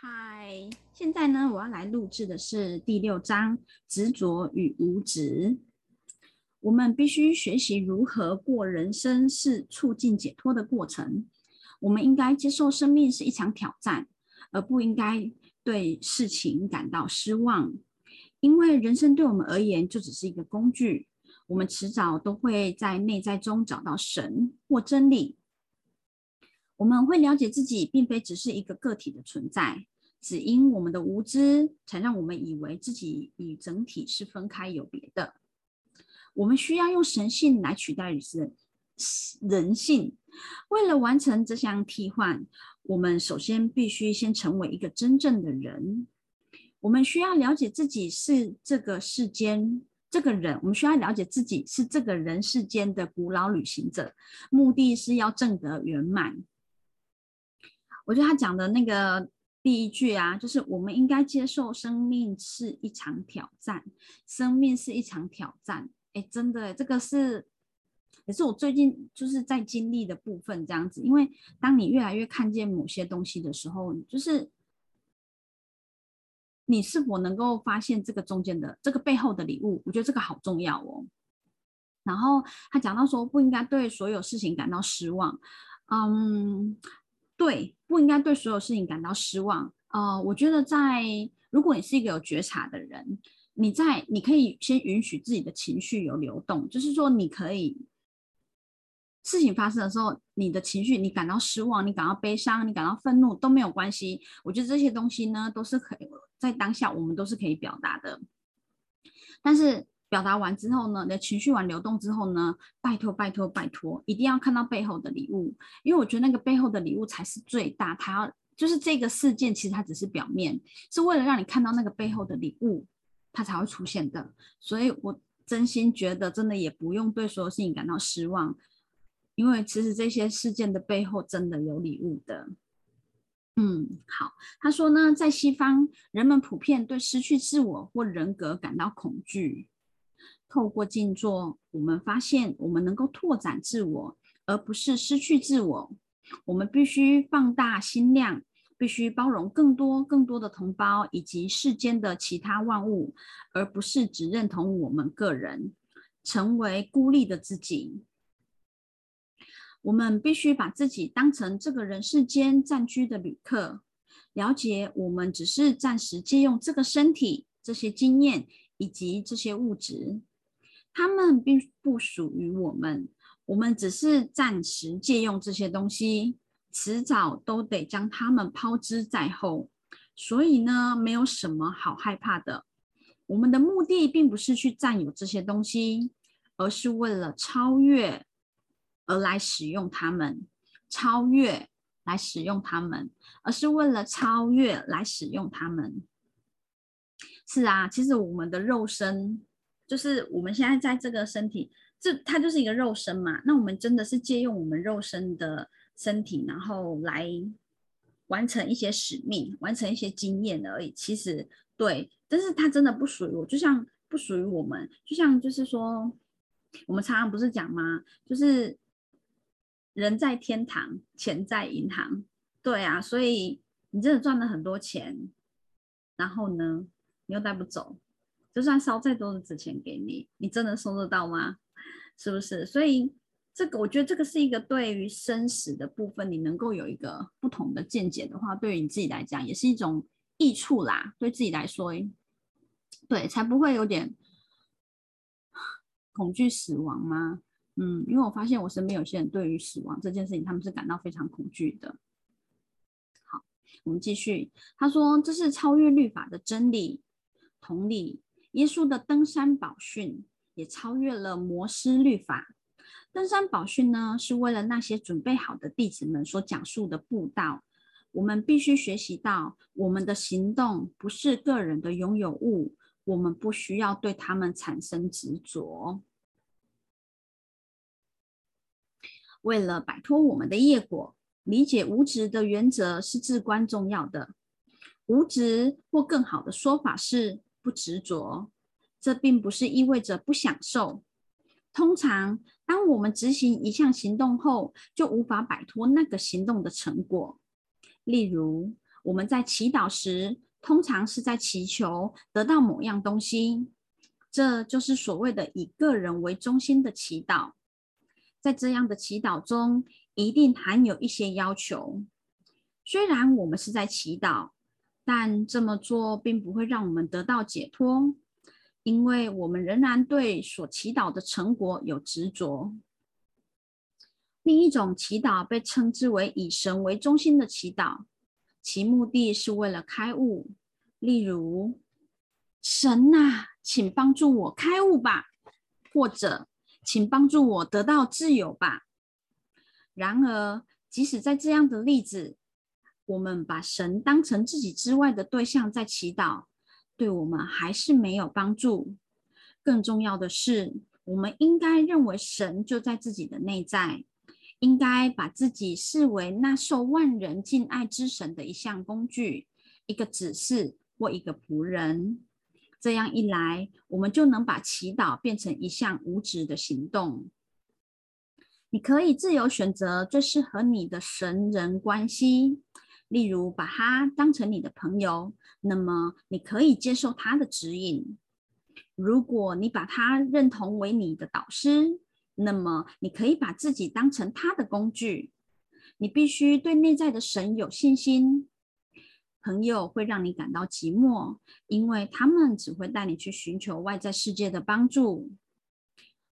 嗨，现在呢，我要来录制的是第六章执着与无执。我们必须学习如何过人生，是促进解脱的过程。我们应该接受生命是一场挑战，而不应该对事情感到失望，因为人生对我们而言就只是一个工具。我们迟早都会在内在中找到神或真理。我们会了解自己并非只是一个个体的存在，只因我们的无知，才让我们以为自己与整体是分开有别的。我们需要用神性来取代人人性。为了完成这项替换，我们首先必须先成为一个真正的人。我们需要了解自己是这个世间这个人，我们需要了解自己是这个人世间的古老旅行者，目的是要证得圆满。我觉得他讲的那个第一句啊，就是我们应该接受生命是一场挑战，生命是一场挑战。哎，真的，这个是也是我最近就是在经历的部分，这样子。因为当你越来越看见某些东西的时候，就是你是否能够发现这个中间的这个背后的礼物？我觉得这个好重要哦。然后他讲到说，不应该对所有事情感到失望。嗯。对，不应该对所有事情感到失望。呃，我觉得在如果你是一个有觉察的人，你在你可以先允许自己的情绪有流动，就是说你可以事情发生的时候，你的情绪你感到失望，你感到悲伤，你感到愤怒都没有关系。我觉得这些东西呢，都是可以在当下我们都是可以表达的，但是。表达完之后呢，你的情绪完流动之后呢，拜托拜托拜托，一定要看到背后的礼物，因为我觉得那个背后的礼物才是最大。它要就是这个事件，其实它只是表面，是为了让你看到那个背后的礼物，它才会出现的。所以我真心觉得，真的也不用对所有事情感到失望，因为其实这些事件的背后真的有礼物的。嗯，好，他说呢，在西方，人们普遍对失去自我或人格感到恐惧。透过静坐，我们发现我们能够拓展自我，而不是失去自我。我们必须放大心量，必须包容更多、更多的同胞以及世间的其他万物，而不是只认同我们个人，成为孤立的自己。我们必须把自己当成这个人世间暂居的旅客，了解我们只是暂时借用这个身体、这些经验以及这些物质。它们并不属于我们，我们只是暂时借用这些东西，迟早都得将它们抛之在后。所以呢，没有什么好害怕的。我们的目的并不是去占有这些东西，而是为了超越而来使用它们，超越来使用它们，而是为了超越来使用它们。是啊，其实我们的肉身。就是我们现在在这个身体，这它就是一个肉身嘛。那我们真的是借用我们肉身的身体，然后来完成一些使命，完成一些经验而已。其实对，但是它真的不属于我，就像不属于我们，就像就是说，我们常常不是讲吗？就是人在天堂，钱在银行。对啊，所以你真的赚了很多钱，然后呢，你又带不走。就算烧再多的纸钱给你，你真的收得到吗？是不是？所以这个，我觉得这个是一个对于生死的部分，你能够有一个不同的见解的话，对于你自己来讲，也是一种益处啦。对自己来说，对，才不会有点恐惧死亡吗？嗯，因为我发现我身边有些人对于死亡这件事情，他们是感到非常恐惧的。好，我们继续。他说：“这是超越律法的真理，同理。”耶稣的登山宝训也超越了摩斯律法。登山宝训呢，是为了那些准备好的弟子们所讲述的步道。我们必须学习到，我们的行动不是个人的拥有物，我们不需要对他们产生执着。为了摆脱我们的业果，理解无执的原则是至关重要的。无执，或更好的说法是。不执着，这并不是意味着不享受。通常，当我们执行一项行动后，就无法摆脱那个行动的成果。例如，我们在祈祷时，通常是在祈求得到某样东西，这就是所谓的以个人为中心的祈祷。在这样的祈祷中，一定含有一些要求。虽然我们是在祈祷，但这么做并不会让我们得到解脱，因为我们仍然对所祈祷的成果有执着。另一种祈祷被称之为以神为中心的祈祷，其目的是为了开悟。例如，神呐，请帮助我开悟吧，或者请帮助我得到自由吧。然而，即使在这样的例子，我们把神当成自己之外的对象在祈祷，对我们还是没有帮助。更重要的是，我们应该认为神就在自己的内在。应该把自己视为那受万人敬爱之神的一项工具，一个指示或一个仆人。这样一来，我们就能把祈祷变成一项无止的行动。你可以自由选择最适合你的神人关系，例如把他当成你的朋友，那么你可以接受他的指引。如果你把他认同为你的导师，那么，你可以把自己当成他的工具。你必须对内在的神有信心。朋友会让你感到寂寞，因为他们只会带你去寻求外在世界的帮助。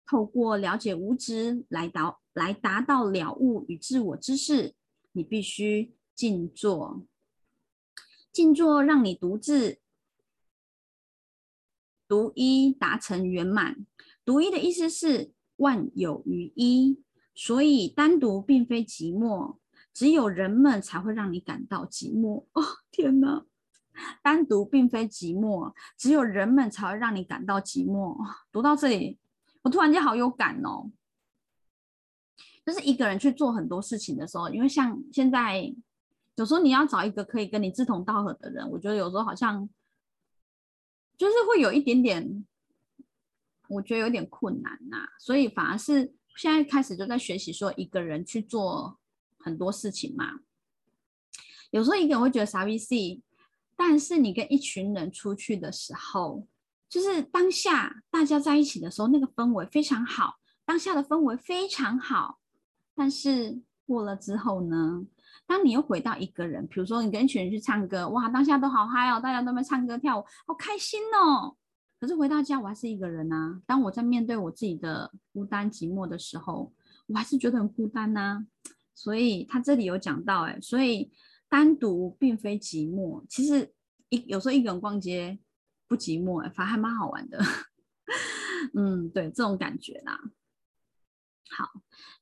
透过了解无知来达来达到了悟与自我知识，你必须静坐。静坐让你独自独一达成圆满。独一的意思是。万有于一，所以单独并非寂寞，只有人们才会让你感到寂寞。哦，天哪！单独并非寂寞，只有人们才会让你感到寂寞。读到这里，我突然间好有感哦。就是一个人去做很多事情的时候，因为像现在，有时候你要找一个可以跟你志同道合的人，我觉得有时候好像就是会有一点点。我觉得有点困难呐，所以反而是现在开始就在学习说一个人去做很多事情嘛。有时候一个人会觉得傻逼 C，但是你跟一群人出去的时候，就是当下大家在一起的时候，那个氛围非常好，当下的氛围非常好。但是过了之后呢，当你又回到一个人，比如说你跟一群人去唱歌，哇，当下都好嗨哦，大家都在唱歌跳舞，好开心哦。可是回到家，我还是一个人呐。当我在面对我自己的孤单寂寞的时候，我还是觉得很孤单呐。所以他这里有讲到，哎，所以单独并非寂寞。其实一有时候一个人逛街不寂寞，哎，反而还蛮好玩的。嗯，对，这种感觉啦。好，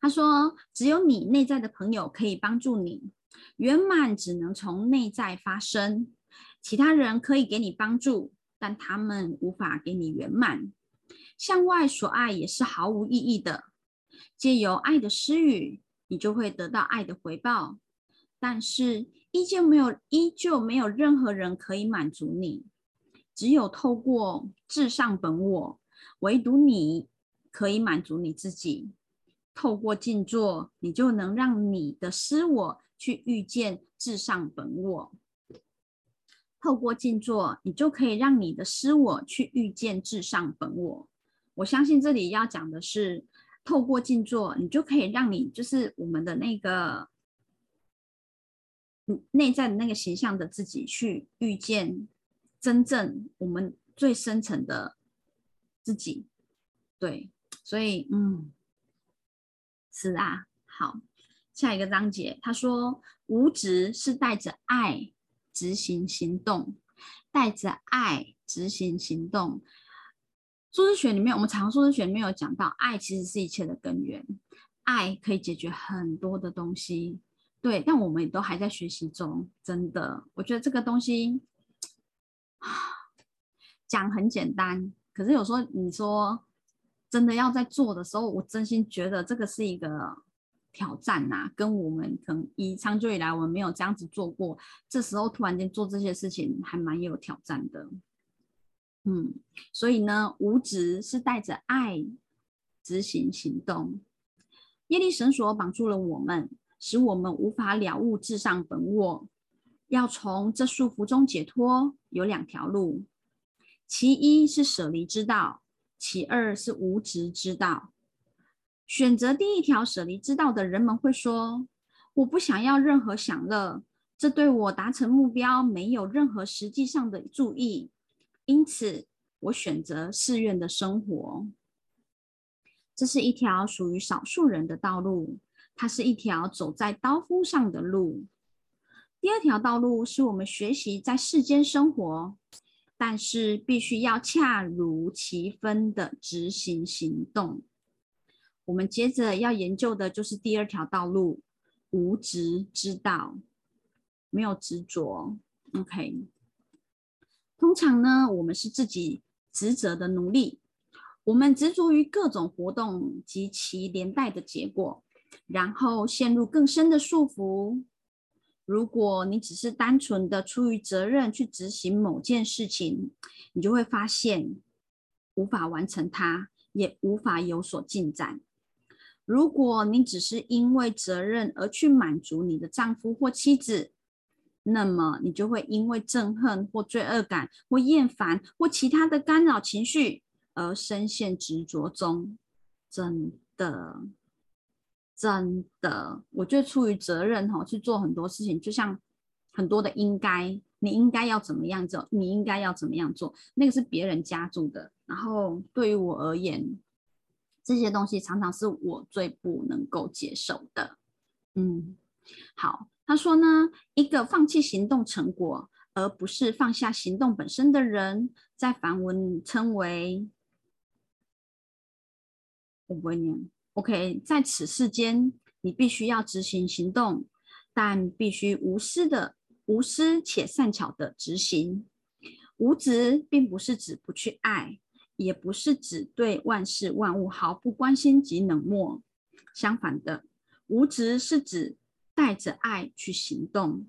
他说，只有你内在的朋友可以帮助你圆满，只能从内在发生。其他人可以给你帮助。但他们无法给你圆满，向外所爱也是毫无意义的。借由爱的施予，你就会得到爱的回报。但是依旧没有，依旧没有任何人可以满足你。只有透过至上本我，唯独你可以满足你自己。透过静坐，你就能让你的私我去遇见至上本我。透过静坐，你就可以让你的私我去遇见至上本我。我相信这里要讲的是，透过静坐，你就可以让你就是我们的那个内在的那个形象的自己去遇见真正我们最深层的自己。对，所以嗯，是啊。好，下一个章节，他说无执是带着爱。执行行动，带着爱执行行动。数字学里面，我们常数字学里面有讲到，爱其实是一切的根源，爱可以解决很多的东西。对，但我们也都还在学习中。真的，我觉得这个东西 讲很简单，可是有时候你说真的要在做的时候，我真心觉得这个是一个。挑战呐，跟我们可能以长久以来我们没有这样子做过，这时候突然间做这些事情还蛮有挑战的。嗯，所以呢，无执是带着爱执行行动。业力绳索绑住了我们，使我们无法了悟至上本我。要从这束缚中解脱，有两条路，其一是舍离之道，其二是无执之道。选择第一条舍离之道的人们会说：“我不想要任何享乐，这对我达成目标没有任何实际上的注意，因此我选择寺院的生活。”这是一条属于少数人的道路，它是一条走在刀锋上的路。第二条道路是我们学习在世间生活，但是必须要恰如其分的执行行动。我们接着要研究的就是第二条道路——无执之道，没有执着。OK，通常呢，我们是自己职责的奴隶，我们执着于各种活动及其连带的结果，然后陷入更深的束缚。如果你只是单纯的出于责任去执行某件事情，你就会发现无法完成它，也无法有所进展。如果你只是因为责任而去满足你的丈夫或妻子，那么你就会因为憎恨或罪恶感或厌烦或其他的干扰情绪而深陷执着中。真的，真的，我觉得出于责任哈去做很多事情，就像很多的应该，你应该要怎么样做，你应该要怎么样做，那个是别人加注的。然后对于我而言。这些东西常常是我最不能够接受的。嗯，好，他说呢，一个放弃行动成果，而不是放下行动本身的人，在梵文称为我不会念。OK，在此世间，你必须要执行行动，但必须无私的、无私且善巧的执行。无执并不是指不去爱。也不是指对万事万物毫不关心及冷漠，相反的，无执是指带着爱去行动。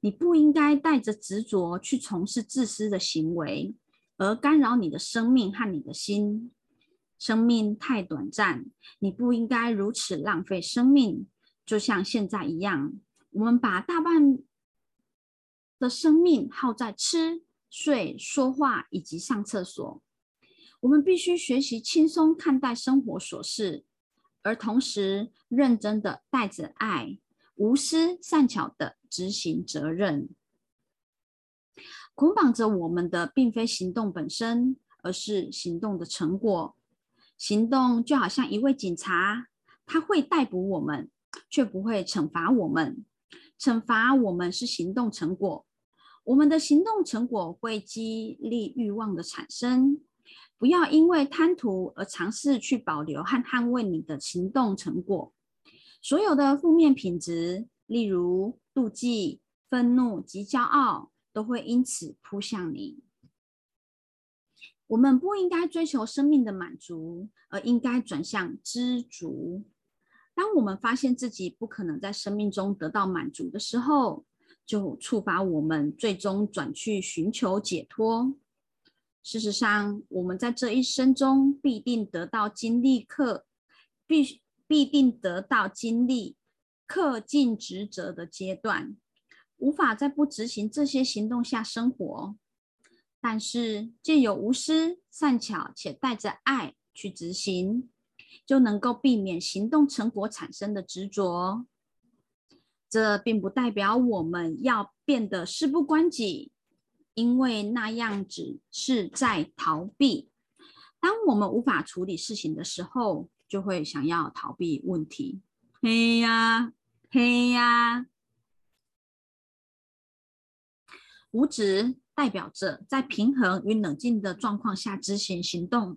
你不应该带着执着去从事自私的行为，而干扰你的生命和你的心。生命太短暂，你不应该如此浪费生命。就像现在一样，我们把大半的生命耗在吃、睡、说话以及上厕所。我们必须学习轻松看待生活琐事，而同时认真的带着爱，无私善巧的执行责任。捆绑着我们的并非行动本身，而是行动的成果。行动就好像一位警察，他会逮捕我们，却不会惩罚我们。惩罚我们是行动成果，我们的行动成果会激励欲望的产生。不要因为贪图而尝试去保留和捍卫你的行动成果。所有的负面品质，例如妒忌、愤怒及骄傲，都会因此扑向你。我们不应该追求生命的满足，而应该转向知足。当我们发现自己不可能在生命中得到满足的时候，就触发我们最终转去寻求解脱。事实上，我们在这一生中必定得到经历课，必必定得到经历恪尽职责的阶段，无法在不执行这些行动下生活。但是，借有无私、善巧且带着爱去执行，就能够避免行动成果产生的执着。这并不代表我们要变得事不关己。因为那样只是在逃避。当我们无法处理事情的时候，就会想要逃避问题。嘿呀，嘿呀。无指代表着在平衡与冷静的状况下执行行动，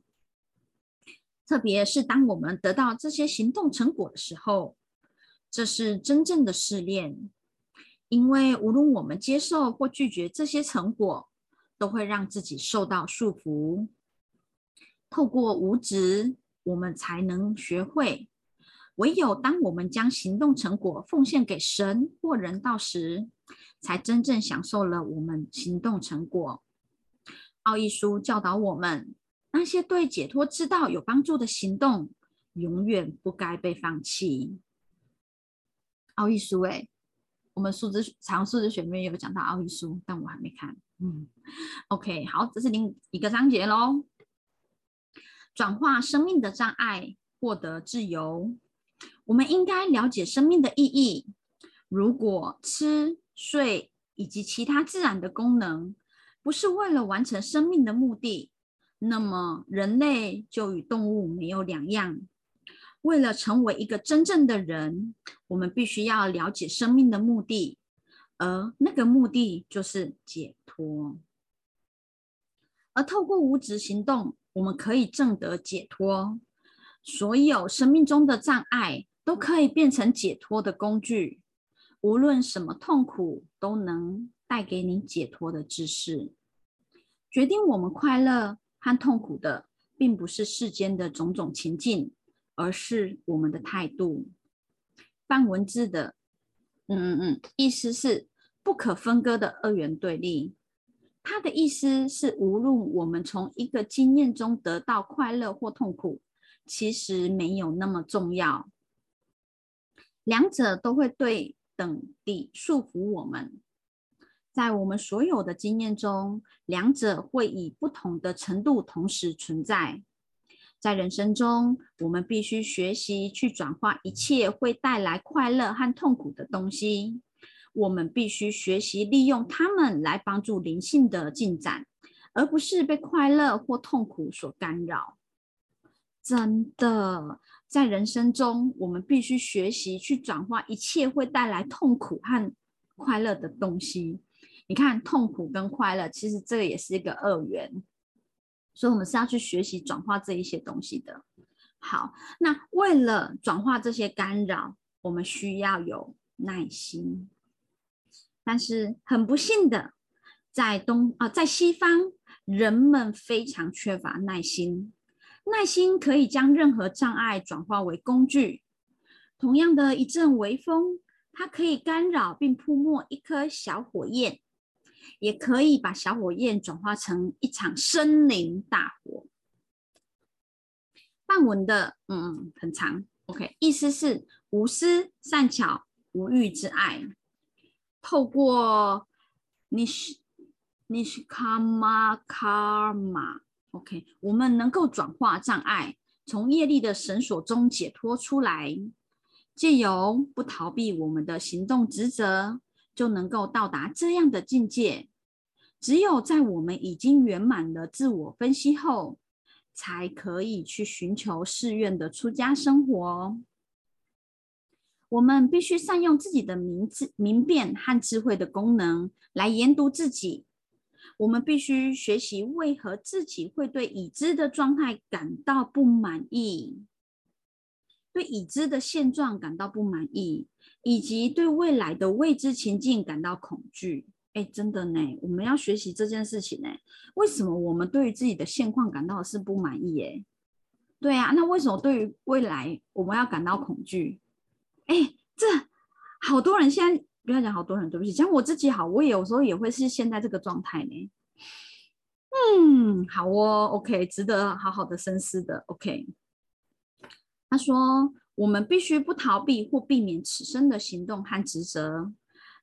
特别是当我们得到这些行动成果的时候，这是真正的试炼。因为无论我们接受或拒绝这些成果，都会让自己受到束缚。透过无知，我们才能学会。唯有当我们将行动成果奉献给神或人道时，才真正享受了我们行动成果。奥义书教导我们，那些对解脱之道有帮助的行动，永远不该被放弃。奥义书，哎。我们数字常数字学面有讲到奥义书，但我还没看。嗯，OK，好，这是另一个章节喽。转化生命的障碍，获得自由。我们应该了解生命的意义。如果吃、睡以及其他自然的功能不是为了完成生命的目的，那么人类就与动物没有两样。为了成为一个真正的人，我们必须要了解生命的目的，而那个目的就是解脱。而透过无执行动，我们可以证得解脱。所有生命中的障碍都可以变成解脱的工具。无论什么痛苦，都能带给你解脱的知识。决定我们快乐和痛苦的，并不是世间的种种情境。而是我们的态度。半文字的，嗯嗯嗯，意思是不可分割的二元对立。它的意思是，无论我们从一个经验中得到快乐或痛苦，其实没有那么重要。两者都会对等地束缚我们。在我们所有的经验中，两者会以不同的程度同时存在。在人生中，我们必须学习去转化一切会带来快乐和痛苦的东西。我们必须学习利用它们来帮助灵性的进展，而不是被快乐或痛苦所干扰。真的，在人生中，我们必须学习去转化一切会带来痛苦和快乐的东西。你看，痛苦跟快乐，其实这个也是一个二元。所以，我们是要去学习转化这一些东西的。好，那为了转化这些干扰，我们需要有耐心。但是很不幸的，在东啊，在西方，人们非常缺乏耐心。耐心可以将任何障碍转化为工具。同样的一阵微风，它可以干扰并扑没一颗小火焰。也可以把小火焰转化成一场森林大火。范文的嗯嗯很长，OK，意思是无私、善巧、无欲之爱。透过你是你是卡玛卡玛，OK，我们能够转化障碍，从业力的绳索中解脱出来，借由不逃避我们的行动职责。就能够到达这样的境界。只有在我们已经圆满了自我分析后，才可以去寻求寺院的出家生活。我们必须善用自己的明智、明辨和智慧的功能来研读自己。我们必须学习为何自己会对已知的状态感到不满意，对已知的现状感到不满意。以及对未来的未知情境感到恐惧，哎，真的呢，我们要学习这件事情呢。为什么我们对于自己的现况感到是不满意？哎，对啊，那为什么对于未来我们要感到恐惧？哎，这好多人现在不要讲好多人，对不起，讲我自己好，我也有时候也会是现在这个状态呢。嗯，好哦，OK，值得好好的深思的。OK，他说。我们必须不逃避或避免此生的行动和职责。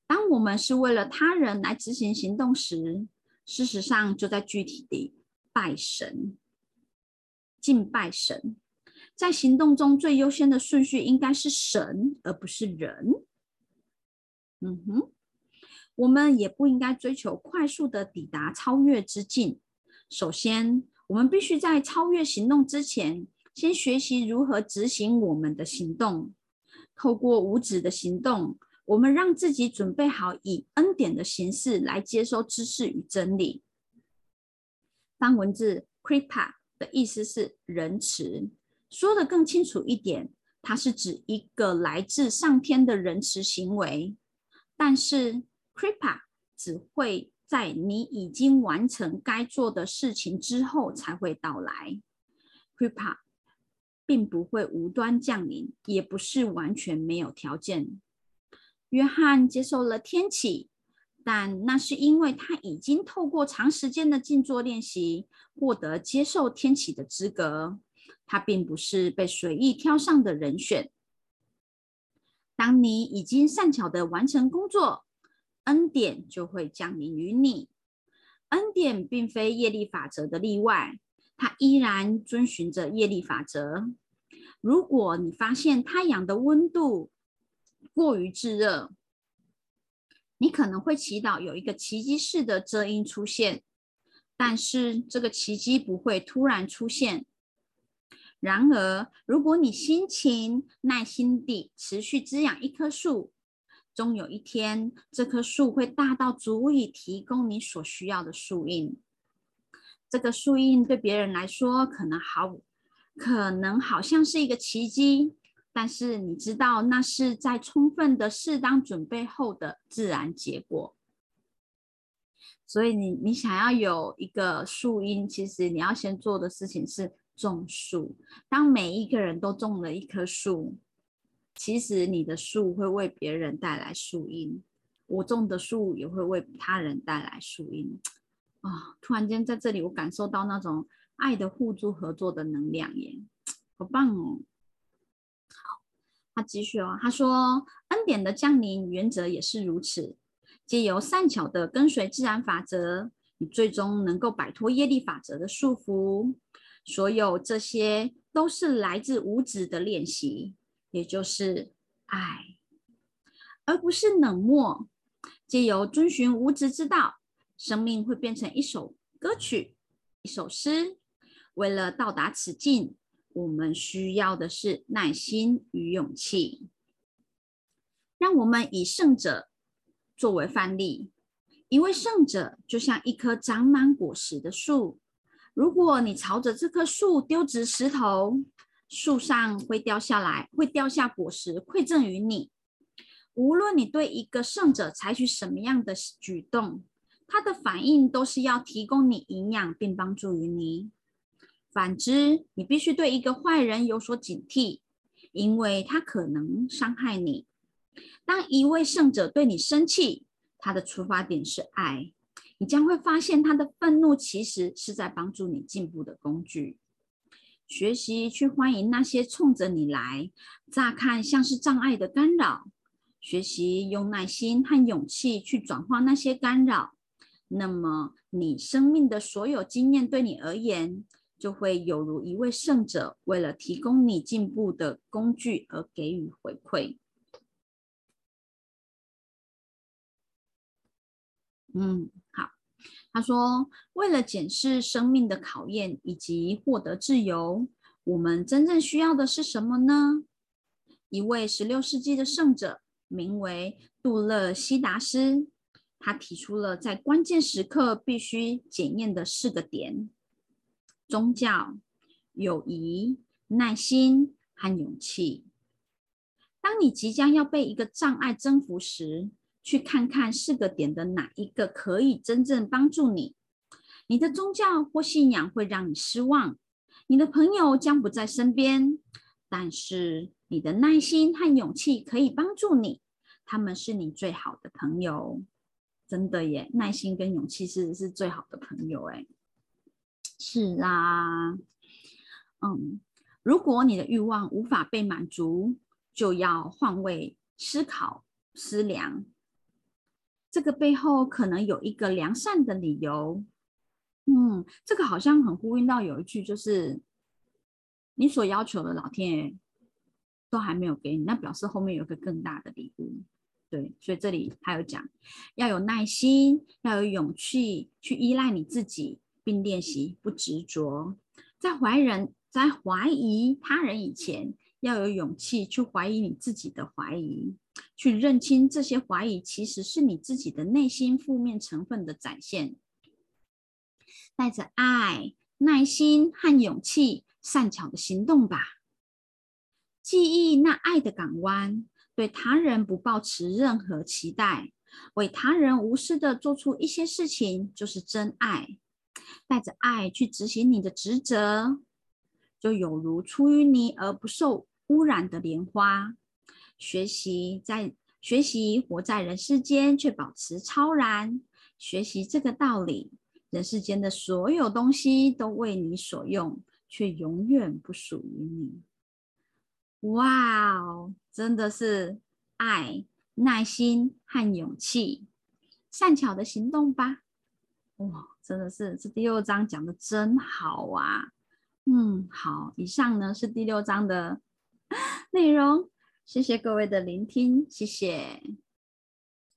当我们是为了他人来执行行动时，事实上就在具体地拜神、敬拜神。在行动中最优先的顺序应该是神，而不是人。嗯哼，我们也不应该追求快速的抵达超越之境。首先，我们必须在超越行动之前。先学习如何执行我们的行动。透过无止的行动，我们让自己准备好以恩典的形式来接收知识与真理。当文字 “kripa” 的意思是仁慈，说的更清楚一点，它是指一个来自上天的仁慈行为。但是 “kripa” 只会在你已经完成该做的事情之后才会到来。“kripa” 并不会无端降临，也不是完全没有条件。约翰接受了天启，但那是因为他已经透过长时间的静坐练习，获得接受天启的资格。他并不是被随意挑上的人选。当你已经善巧的完成工作，恩典就会降临于你。恩典并非业力法则的例外，它依然遵循着业力法则。如果你发现太阳的温度过于炙热，你可能会祈祷有一个奇迹式的遮阴出现，但是这个奇迹不会突然出现。然而，如果你辛勤耐心地持续滋养一棵树，终有一天，这棵树会大到足以提供你所需要的树荫。这个树荫对别人来说可能好，可能好像是一个奇迹，但是你知道，那是在充分的适当准备后的自然结果。所以，你你想要有一个树荫，其实你要先做的事情是种树。当每一个人都种了一棵树。其实你的树会为别人带来树荫，我种的树也会为他人带来树荫啊！突然间在这里，我感受到那种爱的互助合作的能量耶，好棒哦！好，他继续哦，他说恩典的降临原则也是如此，借由善巧的跟随自然法则，你最终能够摆脱业力法则的束缚。所有这些都是来自无止的练习。也就是爱，而不是冷漠。借由遵循无知之道，生命会变成一首歌曲、一首诗。为了到达此境，我们需要的是耐心与勇气。让我们以圣者作为范例。一位圣者就像一棵长满果实的树。如果你朝着这棵树丢掷石头，树上会掉下来，会掉下果实馈赠于你。无论你对一个圣者采取什么样的举动，他的反应都是要提供你营养并帮助于你。反之，你必须对一个坏人有所警惕，因为他可能伤害你。当一位圣者对你生气，他的出发点是爱，你将会发现他的愤怒其实是在帮助你进步的工具。学习去欢迎那些冲着你来，乍看像是障碍的干扰。学习用耐心和勇气去转化那些干扰，那么你生命的所有经验对你而言，就会有如一位圣者为了提供你进步的工具而给予回馈。嗯，好。他说：“为了检视生命的考验以及获得自由，我们真正需要的是什么呢？”一位十六世纪的圣者，名为杜勒西达斯，他提出了在关键时刻必须检验的四个点：宗教、友谊、耐心和勇气。当你即将要被一个障碍征服时，去看看四个点的哪一个可以真正帮助你。你的宗教或信仰会让你失望，你的朋友将不在身边，但是你的耐心和勇气可以帮助你，他们是你最好的朋友。真的耶，耐心跟勇气是是最好的朋友哎。是啊，嗯，如果你的欲望无法被满足，就要换位思考、思量。这个背后可能有一个良善的理由，嗯，这个好像很呼应到有一句，就是你所要求的老天爷都还没有给你，那表示后面有个更大的礼物，对，所以这里还有讲要有耐心，要有勇气去依赖你自己，并练习不执着，在怀人，在怀疑他人以前，要有勇气去怀疑你自己的怀疑。去认清这些怀疑，其实是你自己的内心负面成分的展现。带着爱、耐心和勇气，善巧的行动吧。记忆那爱的港湾，对他人不抱持任何期待，为他人无私的做出一些事情，就是真爱。带着爱去执行你的职责，就有如出淤泥而不受污染的莲花学习在学习活在人世间却保持超然学习这个道理人世间的所有东西都为你所用却永远不属于你。哇真的是爱耐心和勇气善巧的行动吧。哇真的是这第六章讲的真好啊。嗯好以上呢是第六章的内容。谢谢各位的聆听谢谢。